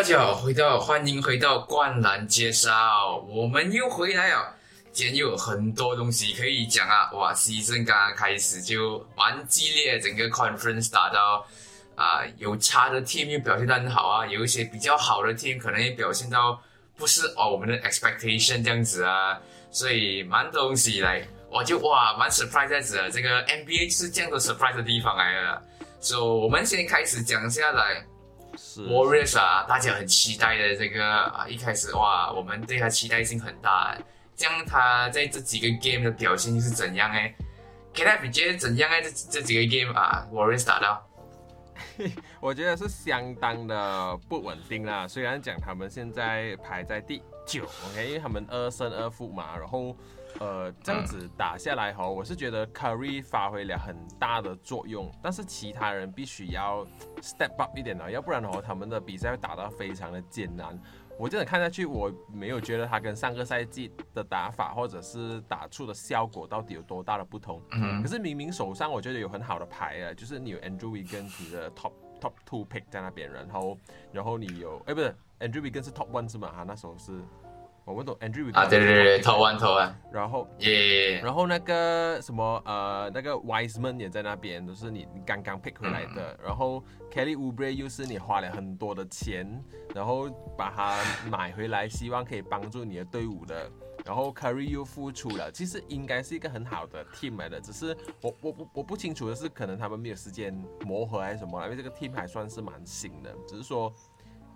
大家好，回到欢迎回到灌篮介绍，我们又回来了。今天又有很多东西可以讲啊！哇，西圣刚刚开始就蛮激烈，整个 conference 打到啊，有差的 team 又表现得很好啊，有一些比较好的 team 可能也表现到不是哦我们的 expectation 这样子啊，所以蛮多东西来，我就哇蛮 surprise 在子的，这个 NBA 是这样的 surprise 的地方来了。所以我们先开始讲下来。Warriors 啊，大家很期待的这个啊，一开始哇，我们对他期待性很大。这样他在这几个 game 的表现是怎样哎？K 他比觉得怎样哎？这这几个 game 啊，Warriors 打到，我觉得是相当的不稳定啦。虽然讲他们现在排在第九，OK，因为他们二胜二负嘛，然后。呃，这样子打下来哈，我是觉得 Curry 发挥了很大的作用，但是其他人必须要 step up 一点了，要不然的话，他们的比赛会打到非常的艰难。我真的看下去，我没有觉得他跟上个赛季的打法或者是打出的效果到底有多大的不同。可是明明手上我觉得有很好的牌啊，就是你有 Andrew Wiggins 你的 top top two pick 在那边，然后然后你有哎不是 Andrew Wiggins 是 top one 是吗？啊，那时候是。我们懂 Andrew 啊，对对对，投完投完，然后耶，然后那个什么呃，那个 Wiseman 也在那边，都是你你刚刚 pick 回来的。然后 Kelly Oubre 又是你花了很多的钱，然后把它买回来，希望可以帮助你的队伍的。然后 Curry 又付出了，其实应该是一个很好的 team 来的，只是我我我我不清楚的是，可能他们没有时间磨合还是什么，因为这个 team 还算是蛮新的，只是说。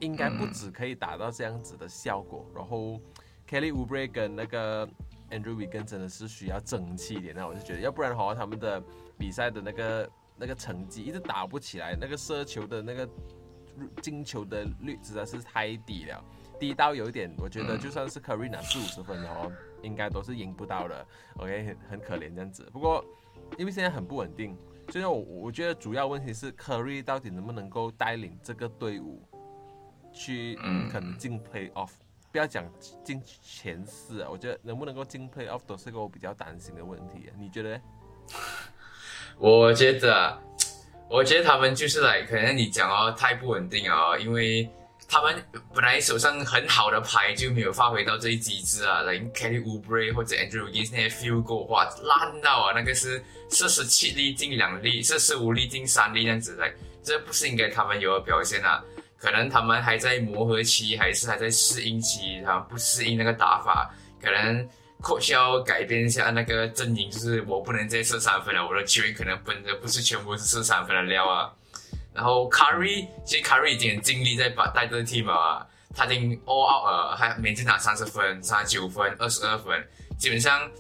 应该不止可以达到这样子的效果，然后 Kelly Oubre 跟那个 Andrew Wiggins 真的是需要争气一点，那我就觉得，要不然的话，他们的比赛的那个那个成绩一直打不起来，那个射球的那个进球的率实在是太低了，低到有一点，我觉得就算是 Curry 拿四五十分的话，应该都是赢不到的，OK，很很可怜这样子。不过因为现在很不稳定，所以我我觉得主要问题是 Curry 到底能不能够带领这个队伍。去可能进 play off，不要讲进前四啊，我觉得能不能够进 play off 都是个我比较担心的问题。你觉得？我觉得，我觉得他们就是来，可能你讲哦太不稳定哦，因为他们本来手上很好的牌就没有发挥到这一极致啊，来 Kelly Oubre 或者 Andrew Wiggins 那些 feel go 哇烂到啊，那个是四十七粒进两粒，四十五粒进三粒这样子来，这不是应该他们有表现啊。可能他们还在磨合期，还是还在适应期，他们不适应那个打法，可能扩销改变一下那个阵营，就是我不能再射三分了，我的球员可能本的不是全部是射三分的料啊。然后 Curry，其实 Curry 已经尽力在把带这个 team 啊，他已经 all out 了，还每次拿三十分、三十九分、二十二分，基本上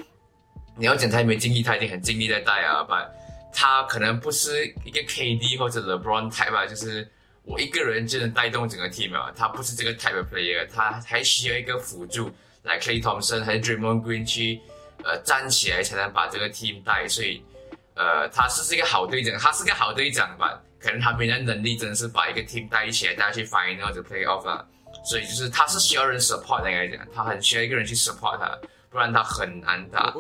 你要讲他没尽力，他已经很尽力在带啊，把他可能不是一个 KD 或者 LeBron type 吧，就是。我一个人就能带动整个 team 啊，他不是这个 type of player，他还需要一个辅助，来 Clay Thompson 还是 Dreamon Green 去，呃，站起来才能把这个 team 带。所以，呃，他是是一个好队长，他是个好队长吧？可能他没那能力，真的是把一个 team 带起来，带去 final 或者 play off 啊。所以就是他是需要人 support 应该讲，他很需要一个人去 support 他，不然他很难打。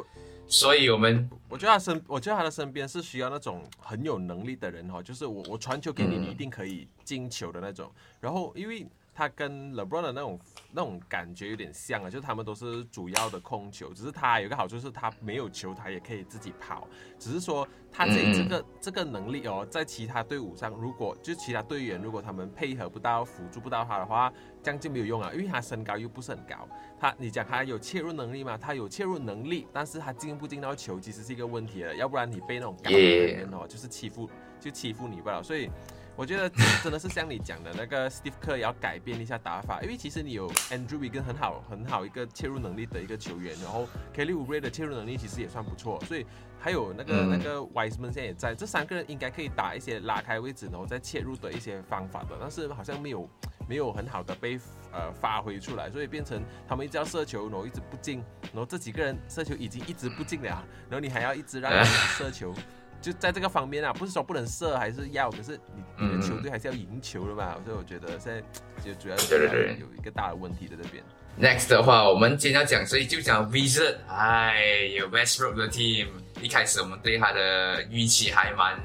所以我们，我觉得他身，我觉得他的身边是需要那种很有能力的人哈，就是我我传球给你，你一定可以进球的那种。然后因为。他跟 LeBron 的那种那种感觉有点像啊，就是他们都是主要的控球，只是他有个好处是他没有球，他也可以自己跑。只是说他这这个这个能力哦，在其他队伍上，如果就其他队员如果他们配合不到、辅助不到他的话，这样就没有用啊，因为他身高又不是很高。他你讲他有切入能力吗？他有切入能力，但是他进不进到球其实是一个问题了。要不然你被那种高的人哦，就是欺负就欺负你不了，所以。我觉得真的是像你讲的那个 Steve Kerr 也要改变一下打法，因为其实你有 Andrew Wiggins 很好很好一个切入能力的一个球员，然后 Kelly Oubre 的切入能力其实也算不错，所以还有那个那个 Wiseman 现在也在，这三个人应该可以打一些拉开位置然后再切入的一些方法的，但是好像没有没有很好的被呃发挥出来，所以变成他们一直要射球，然后一直不进，然后这几个人射球已经一直不进了，然后你还要一直让他们 射球。就在这个方面啊，不是说不能射，还是要，可是你你的球队还是要赢球的嘛，所以我觉得现在就主要是有一个大的问题在这边。Next 的话，我们今天要讲，所以就讲 Visit，哎，有 Westbrook 的 team，一开始我们对他的预期还蛮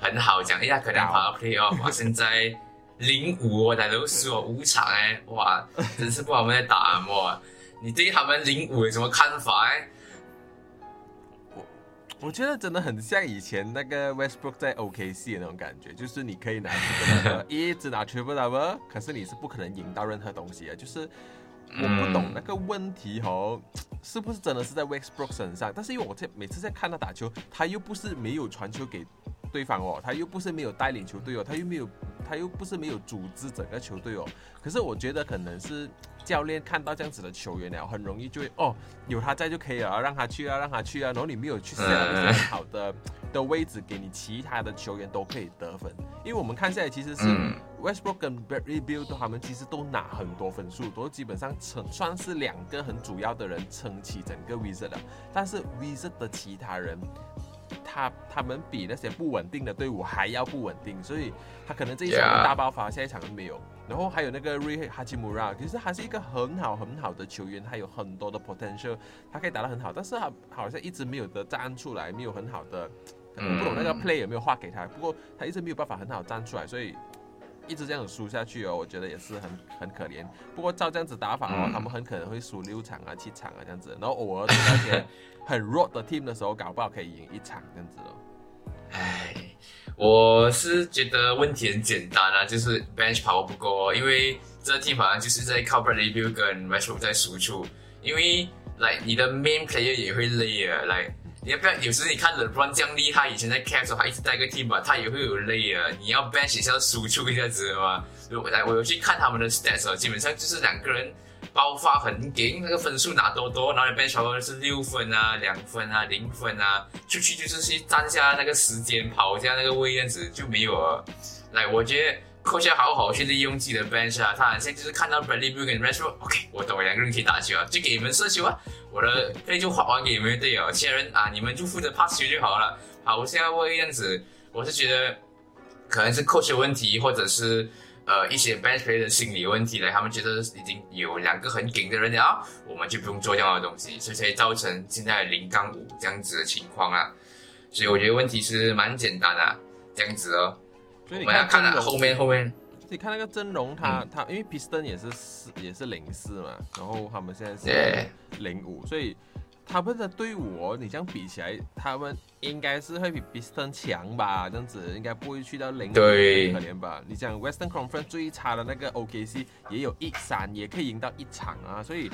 很好，讲一下可能跑到 Playoff，现在零五，我大都输了五场哎，哇，真是不知道他们在打什么。你对他们零五有什么看法哎？我觉得真的很像以前那个 Westbrook 在 OKC 的那种感觉，就是你可以拿 triple 一直拿 triple double，可是你是不可能赢到任何东西的。就是我不懂那个问题哦，是不是真的是在 Westbrook 身上？但是因为我在每次在看他打球，他又不是没有传球给对方哦，他又不是没有带领球队哦，他又没有。他又不是没有组织整个球队哦，可是我觉得可能是教练看到这样子的球员了，很容易就会哦，有他在就可以了，让他去啊，让他去啊，然后你没有去设一些好的的位置给你其他的球员都可以得分，因为我们看下来其实是 Westbrook 跟 Bradley Beal 他们其实都拿很多分数，都基本上撑算是两个很主要的人撑起整个 Wizard 的，但是 Wizard 的其他人。他他们比那些不稳定的队伍还要不稳定，所以他可能这一场大爆发，下一场没有。然后还有那个 Ray Hachimura，其实他是一个很好很好的球员，他有很多的 potential，他可以打得很好，但是他好像一直没有的站出来，没有很好的，我不懂那个 play 有没有画给他。不过他一直没有办法很好站出来，所以一直这样子输下去哦，我觉得也是很很可怜。不过照这样子打法哦，他们很可能会输六场啊、七场啊这样子，然后偶尔那些。很弱的 team 的时候，搞不好可以赢一场这样子哦。唉，我是觉得问题很简单啊，就是 bench power 不够哦，因为这 team 好像就是在靠 Bradley Beal 跟 Westbrook 在输出，因为来你的 main player 也会累啊，来你要不要？有时你看 LeBron 这样厉害，以前在 Cavs 时候他一直带个 team 嘛，他也会有累啊，你要 bench 也是要输出一下子嘛。来，我有去看他们的 stats 哦基本上就是两个人。爆发很顶，那个分数拿多多，然后你边超是六分啊、两分啊、零分啊，出去就是去占下那个时间，跑下那个位样子就没有了。来，我觉得扣下好好去利用自己的 bench 啊，他好像就是看到 Bradley b o o 跟 r e s t o k 我懂，两个人可以打球啊，就给你们射球啊，我的队就还还给你们队友，其他人啊，你们就负责 pass 球就好了，跑下位样子，我是觉得可能是扣球问题，或者是。呃，一些 bench player 的心理问题呢，他们觉得已经有两个很顶的人了，我们就不用做这样的东西，所以才造成现在零杠五这样子的情况啊。所以我觉得问题是蛮简单的，这样子哦。所以你看，看后面后面，你看那个阵容，他他因为 Piston 也是四也是零四嘛，然后他们现在是零五，所以。他们的队伍哦，你这样比起来，他们应该是会比 Boston 强吧？这样子应该不会去到零，对，可怜吧？你讲 Western Conference 最差的那个 OKC 也有一三，也可以赢到一场啊！所以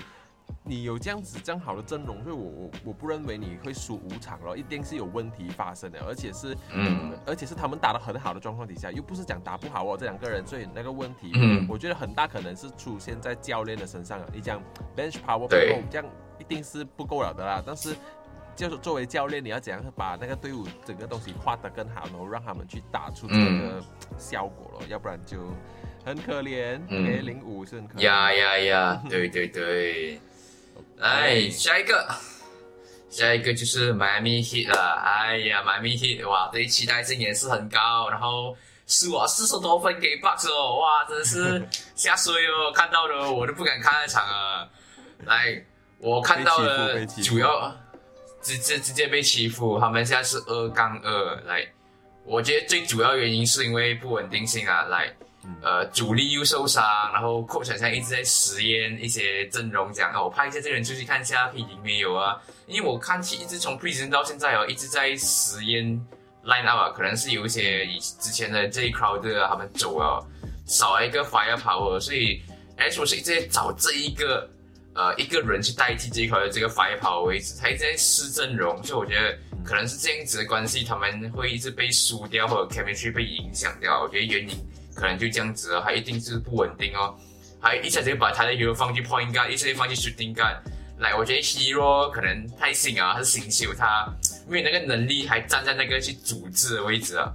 你有这样子这样好的阵容，所以我我我不认为你会输五场咯，一定是有问题发生的，而且是，嗯，而且是他们打的很好的状况底下，又不是讲打不好哦，这两个人，所以那个问题，嗯，我觉得很大可能是出现在教练的身上了。你讲 Bench Power 不够，这样。一定是不够了的啦，但是就是作为教练，你要怎样把那个队伍整个东西画得更好，然后让他们去打出这个效果了，要不然就很可怜。A 零五是很可怜。呀呀呀！对对 对。来下一个，下一个就是 Miami Heat 了。哎呀，Miami Heat，哇，对期待性也是很高，然后输啊四十多分给 Bucks 哦，哇，真的是 吓水哦，看到了我都不敢看那场啊。来。我看到了，主要直接直接被欺负，他们现在是二杠二来。我觉得最主要原因是因为不稳定性啊，来，呃，主力又受伤，然后寇小强一直在实验一些阵容，讲啊，我派一些这个人出去看一下，P 里没有啊？因为我看起一直从 Preseason 到现在哦，一直在实验 Line Up 啊，可能是有一些以之前的这一 crowd 啊，他们走了，少了一个 Fire Power，所以 H 我是一直在找这一个。呃，一个人去代替这一块的这个 fire 跑位置，他一直在试阵容，所以我觉得可能是这样子的关系，他们会一直被输掉，或者 chemistry 被影响掉。我觉得原因可能就这样子哦，还一定是不稳定哦，还一下子就把他的球放进 point guard，一下子放进 shooting guard。来，我觉得 hero 可能太新啊，他是新秀，他没有那个能力，还站在那个去组织的位置啊。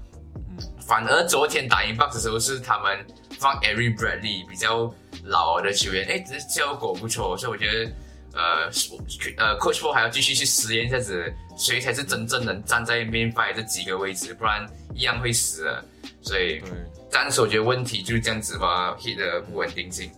反而昨天打赢 box 的时候是他们放 Every Bradley 比较。老的球员，哎，这效果不错，所以我觉得，呃，呃，Coach Paul 还要继续去实验一下子，谁才是真正能站在 main five 这几个位置，不然一样会死的。所以，嗯暂时我觉得问题就是这样子吧，hit 的不稳定性。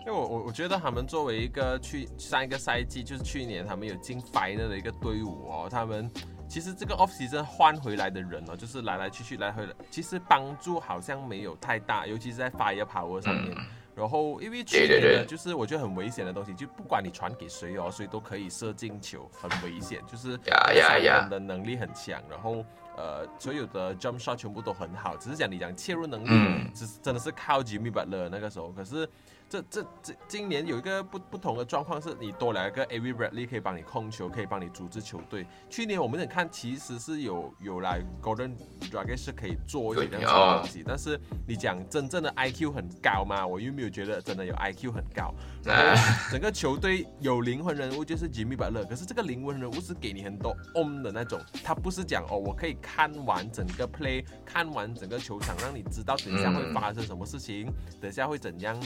因为我我我觉得他们作为一个去上一个赛季，就是去年他们有进 final 的一个队伍哦，他们。其实这个 off season 换回来的人呢，就是来来去去来回来，其实帮助好像没有太大，尤其是在 fire power 上面。然后因为去年呢，就是我觉得很危险的东西，就不管你传给谁哦，谁都可以射进球，很危险。就是三人的能力很强，然后呃，所有的 jump shot 全部都很好，只是讲你讲切入能力，只真的是靠 Jimmy Butler 那个时候，可是。这这这今年有一个不不同的状况，是你多了一个 Avery Bradley 可以帮你控球，可以帮你组织球队。去年我们看其实是有有来 Golden Dragon 是可以做一点东西，但是你讲真正的 IQ 很高吗？我又没有觉得真的有 IQ 很高。然后整个球队有灵魂人物就是 Jimmy Butler，可是这个灵魂人物是给你很多 on 的那种，他不是讲哦，我可以看完整个 play，看完整个球场，让你知道等一下会发生什么事情，等一下会怎样。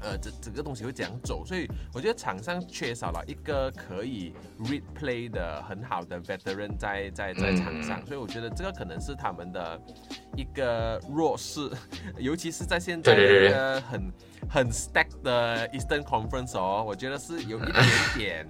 呃，这整个东西会怎样走？所以我觉得场上缺少了一个可以 read play 的很好的 veteran 在在在场上，所以我觉得这个可能是他们的一个弱势，尤其是在现在一个很很 stack 的 Eastern Conference 哦，我觉得是有一点点。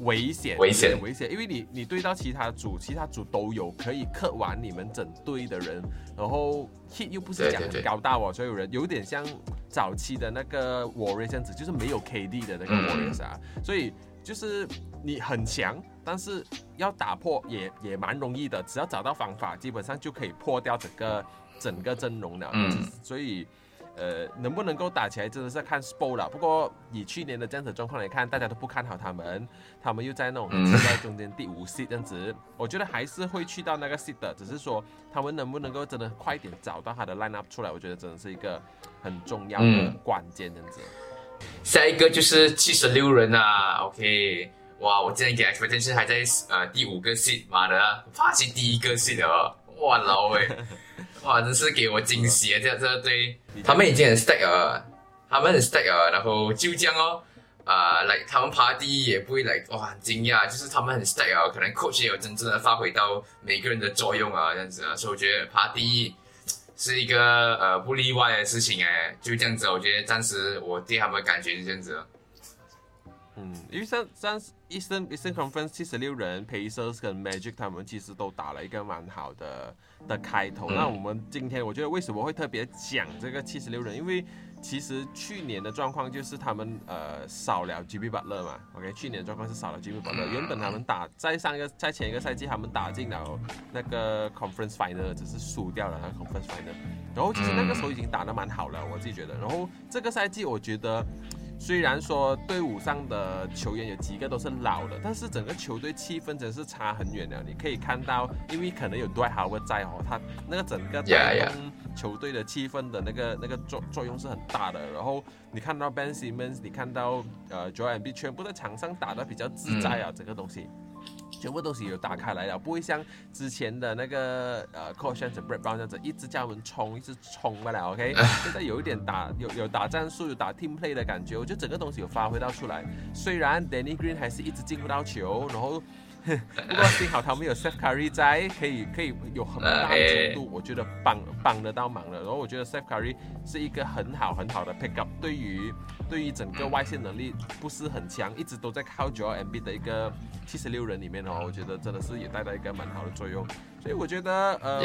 危险，危险，危险！因为你，你对到其他组，其他组都有可以克完你们整队的人，然后 hit 又不是讲很高大哦，所有人有点像早期的那个 Warriors 这样子，就是没有 KD 的那个 Warriors 啊，所以就是你很强，但是要打破也也蛮容易的，只要找到方法，基本上就可以破掉整个整个阵容了。嗯，所以。呃，能不能够打起来，真的是看 Sport 了。不过以去年的这样子状况来看，大家都不看好他们，他们又在那种在中间第五 seed 这样子，我觉得还是会去到那个 seed 的，只是说他们能不能够真的快点找到他的 line up 出来，我觉得真的是一个很重要的关键这样子。下一个就是七十六人啊，OK，哇，我今天给 expectation 还在呃第五个 seed，妈的，发现第一个 seed 哦，哇老诶。哇，真是给我惊喜啊！这这对，他们已经很 stack 了，他们很 stack 了，然后就这样哦，啊，来他们爬第一也不会来，哇，很惊讶，就是他们很 stack 啊，可能 coach 也有真正的发挥到每个人的作用啊，这样子啊，所以我觉得爬第一是一个呃不例外的事情哎，就这样子，我觉得暂时我对他们感觉是这样子。嗯，因为像像 Eastern Eastern Conference 七十六人，Pacers 跟 Magic 他们其实都打了一个蛮好的的开头。那我们今天我觉得为什么会特别讲这个七十六人？因为其实去年的状况就是他们呃少了 Jimmy Butler 嘛。OK，去年的状况是少了 Jimmy Butler。原本他们打在上一个在前一个赛季他们打进了那个 Conference Final，只是输掉了那个 Conference Final。然后其实那个时候已经打得蛮好了，我自己觉得。然后这个赛季我觉得。虽然说队伍上的球员有几个都是老的，但是整个球队气氛真是差很远了。你可以看到，因为可能有 Dwight Howard 在哦，他那个整个带动球队的气氛的那个那个作作用是很大的。然后你看到 Ben Simmons，你看到呃 Joel Embiid 全部在场上打的比较自在啊，整个东西。全部东西有打开来了，不会像之前的那个呃 c o s h a n 和 Brett Brown 这样子一直叫我们冲，一直冲不了。OK，现在有一点打有有打战术，有打 team play 的感觉，我觉得整个东西有发挥到出来。虽然 Danny Green 还是一直进不到球，然后。不过幸好他们有 Seth Curry 在，可以可以有很大的程度，我觉得帮帮得到忙了。然后我觉得 Seth Curry 是一个很好很好的 pick up，对于对于整个外线能力不是很强，一直都在靠九二 MB 的一个七十六人里面哦，我觉得真的是也带来一个蛮好的作用。所以我觉得，呃，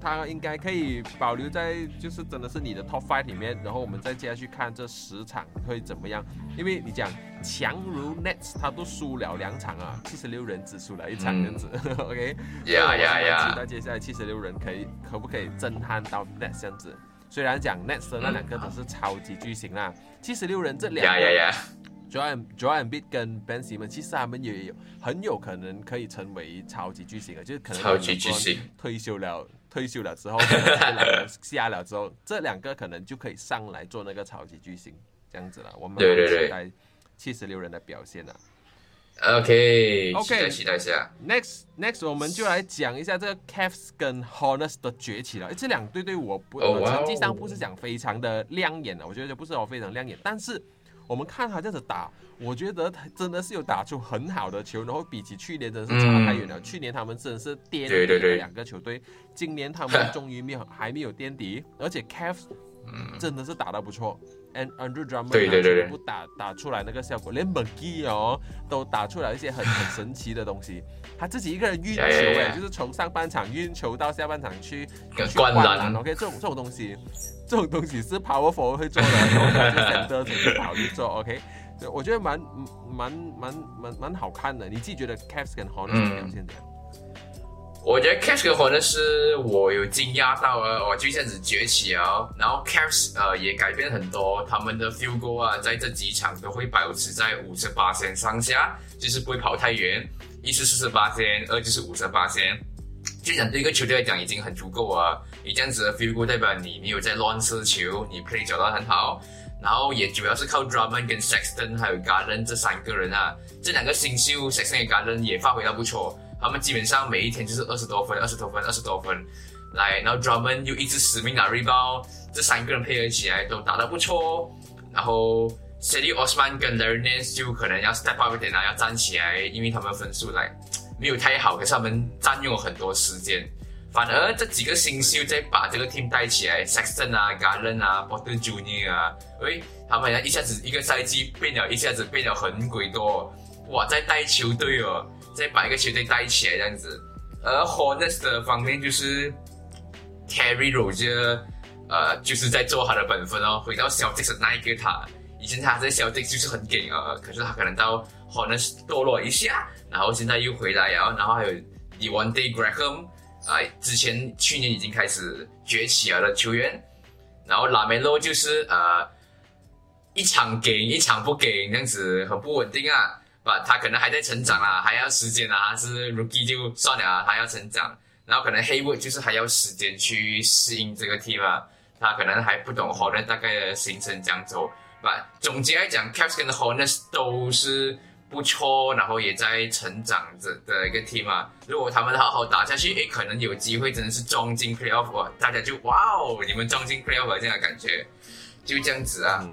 他应该可以保留在，就是真的是你的 top five 里面，然后我们再接下去看这十场会怎么样。因为你讲强如 Nets，他都输了两场啊，七十六人只输了一场这样子，OK？呀呀呀！期待接下来七十六人可以可不可以震撼到 Nets 这样子？虽然讲 Nets 的那两个都是超级巨星啦，七十六人这两个。B i t 跟 Ben Simmons，其实他们也有很有可能可以成为超级巨星啊，就是可能超级巨星退休了，退休了之后 下了之后，这两个可能就可以上来做那个超级巨星这样子了。我们期待七十六人的表现啊。OK，OK，期待一下。Next Next，我们就来讲一下这个 Cavs 跟 Hornets 的崛起了。这两队对我不成绩上不是讲非常的亮眼的，我觉得不是我非常亮眼，但是。我们看他这样子打，我觉得他真的是有打出很好的球，然后比起去年真的是差太远了。去年他们真的是垫底的两个球队，今年他们终于没有还没有垫底，而且 Cavs 真的是打得不错。And Andrew Drummond 对对对对不打打出来那个效果，连 McGee 哦都打出来一些很很神奇的东西。他自己一个人运球呀呀呀哎，就是从上半场运球到下半场去去灌篮篮。OK，这种这种东西，这种东西是 Power Forward 会做的，然后他就 center 自己跑去做。OK，我觉得蛮蛮蛮蛮蛮好看的。你自己觉得 Cavs 跟 Hornets 的表现怎样？我觉得 Caps 跟 Hornets 是我有惊讶到啊，我就这样子崛起啊，然后 Caps 呃也改变很多，他们的 field goal 啊，在这几场都会保持在五十八线上下，就是不会跑太远，一是四十八线，二就是五十八线，就讲对一个球队来讲已经很足够啊，你这样子的 field goal 代表你你有在乱射球，你 play 找到很好，然后也主要是靠 Drummond 跟 Sexton 还有 Garland 这三个人啊，这两个新秀 Sexton 和 Garland 也发挥到不错。他们基本上每一天就是二十多分、二十多分、二十多分，来，然后 Drummond 又一直死命打 rebound，这三个人配合起来都打得不错。然后 s e d y Osman 跟 Larry Nance 就可能要 step up 一点啊，要站起来，因为他们分数来没有太好，可是他们占用了很多时间。反而这几个新秀在把这个 team 带起来，Sexton 啊、Garland 啊、Porter Junior 啊，喂，他们好像一下子一个赛季变了，一下子变了很鬼多，哇，在带球队哦。再把一个球队带起来这样子，而 Hornets 的方面就是 Terry Roger，呃，就是在做他的本分哦。回到 Celtics 那一个他，以前他在 Celtics 就是很给啊，可是他可能到 Hornets 堕落一下，然后现在又回来啊。然后还有 Devonte Graham，啊，之前去年已经开始崛起了的球员，然后 Lamelo 就是呃，一场给一场不给这样子，很不稳定啊。吧，他可能还在成长啊，还要时间啊。是 rookie 就算了啊，他要成长。然后可能 Haywood 就是还要时间去适应这个 team 啊，他可能还不懂 h o r n e t 大概的行程讲走。吧，总结来讲，Caps 跟 h o r n e t 都是不错，然后也在成长着的一个 team 啊。如果他们好好打下去，诶，可能有机会真的是撞进 playoff，大家就哇哦，你们撞进 playoff 这样的感觉，就这样子啊。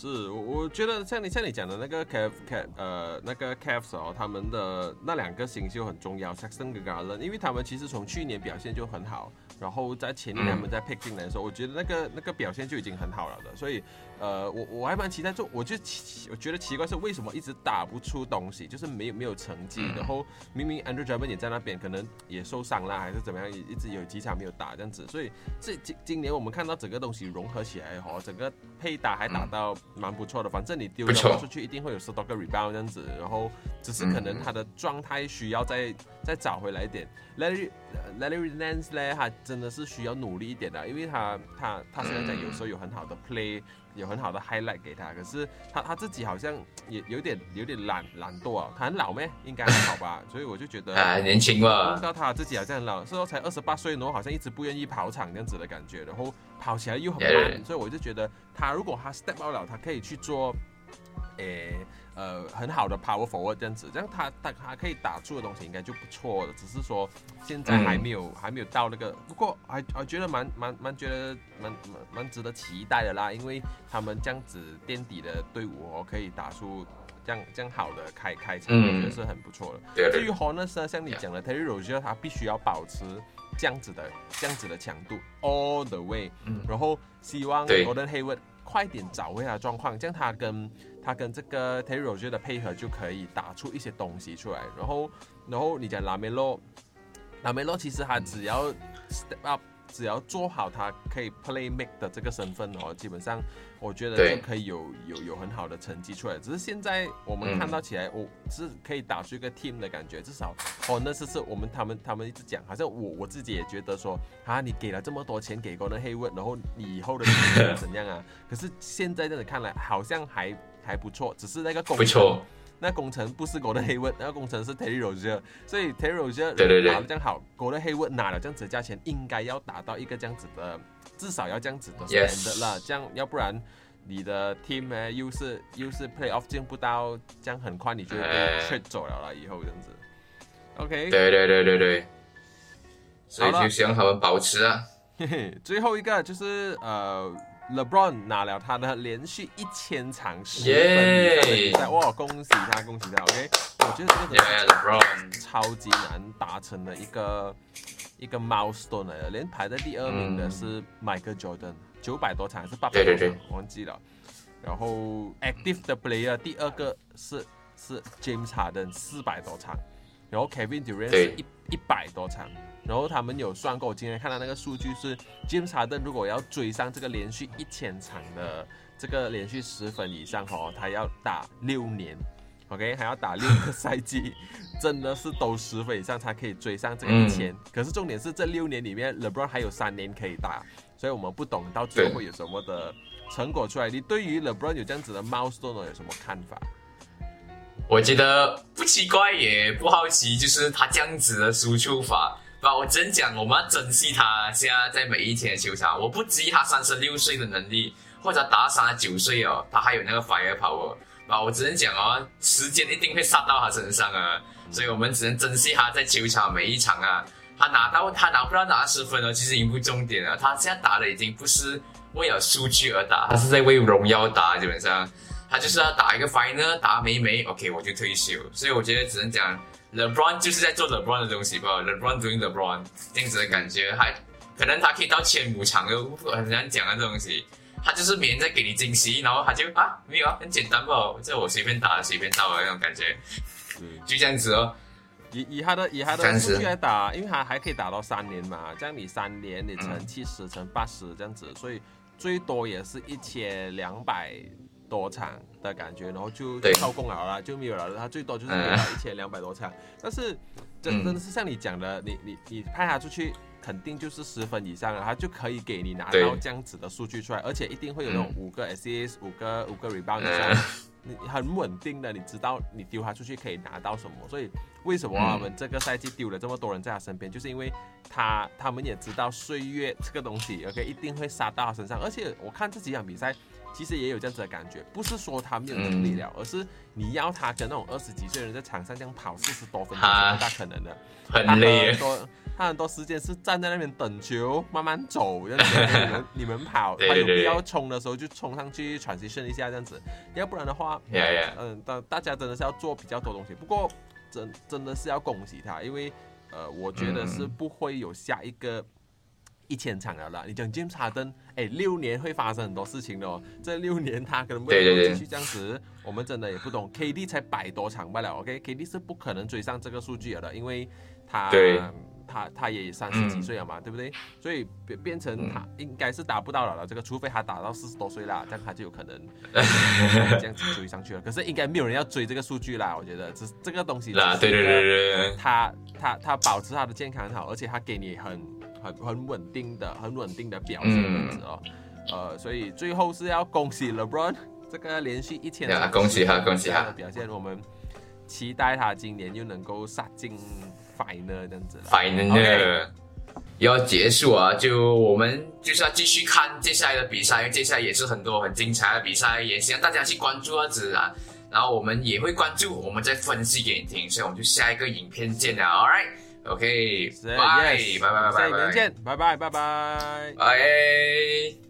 是，我我觉得像你像你讲的那个 Cav Cav 呃那个 Cavs 哦，他们的那两个新秀很重要，Saxton 跟 Garland，因为他们其实从去年表现就很好，然后在前年他们在 pick 进来的时候，我觉得那个那个表现就已经很好了的，所以。呃，我我还蛮期待，就我就奇，我觉得奇怪是为什么一直打不出东西，就是没有没有成绩，然后明明 Andrew Drummond 也在那边，可能也受伤了，还是怎么样，一直有几场没有打这样子，所以这今今年我们看到整个东西融合起来哈，整个配打还打到蛮不错的，反正你丢球出去一定会有十多个 rebound 这样子，然后只是可能他的状态需要再再找回来一点，Larry Larry Nance 呢，他真的是需要努力一点的，因为他他他现在在有时候有很好的 play。有很好的 highlight 给他，可是他他自己好像 也有点有点懒懒惰啊。他很老咩？应该还好吧。所以我就觉得啊，年轻嘛。知道他自己好像很老，是说才二十八岁，然后好像一直不愿意跑场这样子的感觉，然后跑起来又很慢。所以我就觉得他如果他 step out 了，他可以去做，诶。呃，很好的 power forward 这样子，这样他他他可以打出的东西应该就不错了，只是说现在还没有还没有到那个，不过还还觉得蛮蛮蛮觉得蛮蛮蛮值得期待的啦，因为他们这样子垫底的队伍哦，可以打出这样这样好的开开场，我觉得是很不错的。至于 Hornets 呢，像你讲的 Terry Rozier，他必须要保持这样子的这样子的强度 all the way，然后希望 Golden Hayward 快点找回他的状况，这样他跟他跟这个 Terry Rozier 的配合就可以打出一些东西出来，然后，然后你讲拉梅洛，拉梅洛其实他只要 step up，只要做好他可以 play make 的这个身份哦，基本上我觉得就可以有有有很好的成绩出来。只是现在我们看到起来，我是可以打出一个 team 的感觉，至少哦，那是是我们他们他们一直讲，好像我我自己也觉得说啊，你给了这么多钱给 Golden Hayward，然后你以后的怎样啊？可是现在这样看来，好像还。还不错，只是那个工程，那工程不是 Gold Hayward，，那个工程是 Terry Rozier，所以 Terry Rozier 打的这样好，Gold Hayward 拿了这样子的价钱，应该要达到一个这样子的，至少要这样子的 standard 了，这样要不然你的 team 呢又是又是 playoff 进不到，这样很快你就被 trade 走了了，以后这样子，OK，对对对对对，所以就希望他们保持啊，嘿嘿，最后一个就是呃。LeBron 拿了他的连续一千场十分以上的比赛，哇，恭喜他，恭喜他！OK，我觉得这个 Yeah, LeBron 超级难达成的一个一个 milestone 来的，连排在第二名的是 Michael Jordan，九百多场还是八百多场忘记了。然后 active 的 player 第二个是是 James Harden 四百多场，然后 Kevin Durant 是对一一百多场。然后他们有算过，我今天看到那个数据是，James Harden 如果要追上这个连续一千场的这个连续十分以上哦，他要打六年，OK，还要打六个赛季，真的是都十分以上才可以追上这个一千、可是重点是这六年里面，LeBron 还有三年可以打，所以我们不懂到最后会有什么的成果出来。你对于 LeBron 有这样子的 milestone 有什么看法？我觉得不奇怪也不好奇，就是他这样子的输出法。把我真讲，我们要珍惜他现在在每一天的球场。我不质疑他三十六岁的能力，或者打三十九岁哦，他还有那个 fire power。啊，我只能讲哦，时间一定会杀到他身上啊，所以我们只能珍惜他在球场每一场啊。他拿到他拿不到拿十分哦，其实已经不重点了。他现在打的已经不是为了数据而打，他是在为荣耀打，基本上。他就是要打一个 final，打没没，OK 我就退休。所以我觉得只能讲，LeBron 就是在做 LeBron 的东西吧，LeBron doing LeBron 这样子的感觉，还可能他可以到千五场都很难讲啊这东西。他就是每天在给你惊喜，然后他就啊没有啊，很简单吧，这我随便打随便到的那种感觉，就这样子哦。以以他的以他的数据来打，因为他还可以打到三年嘛，这样你三年你乘七十乘八十这样子，所以最多也是一千两百多场的感觉，然后就超功劳了，就没有了。他最多就是一千两百多场，但是真嗯真的是像你讲的，你你你派他出去。肯定就是十分以上了，他就可以给你拿到这样子的数据出来，而且一定会有那种嗯五个 assist、五个五个 rebound 以嗯上，你很稳定的，你知道你丢他出去可以拿到什么，所以为什么我们这个赛季丢了这么多人在他身边，就是因为他他们也知道岁月这个东西，OK 一定会杀到他身上，而且我看这几场比赛。其实也有这样子的感觉，不是说他没有能力了，而是你要他跟那种二十几岁的人在场上这样跑四十多分钟不大可能的。很累多他很多时间是站在那边等球，慢慢走，这样子 你们你们跑，他有必要冲的时候就冲上去 transition 一下这样子，要不然的话，嗯，大大家真的是要做比较多东西。不过真真的是要恭喜他，因为呃，我觉得是嗯不会有下一个。一千场了啦！你讲 James Harden，哎，六年会发生很多事情的哦。这六年他可能不能对对对继续这样子，我们真的也不懂。KD 才百多场罢了，OK，KD 是不可能追上这个数据了的，因为他对他他也三十几嗯岁了嘛，对不对？所以变变成他应该是达不到了了，这个除非他打到四十多岁啦，这样他就有可能 这样子追上去了。可是应该没有人要追这个数据啦，我觉得只是这个东西啦，对对对对，他他他保持他的健康很好，而且他给你很很很稳定的很稳定的表现这样子哦。呃，所以最后是要恭喜 LeBron 这个连续一千呀场恭喜他恭喜他的表现，我们期待他今年又能够杀进 final 这样子了。final OK 要结束啊，就我们就是要继续看接下来的比赛，因为接下来也是很多很精彩的比赛，也希望大家去关注啊，子啊。然后我们也会关注，我们再分析给你听，所以我们就下一个影片见了，All right，OK，是拜拜拜拜拜下一拜年见，拜拜拜拜。拜。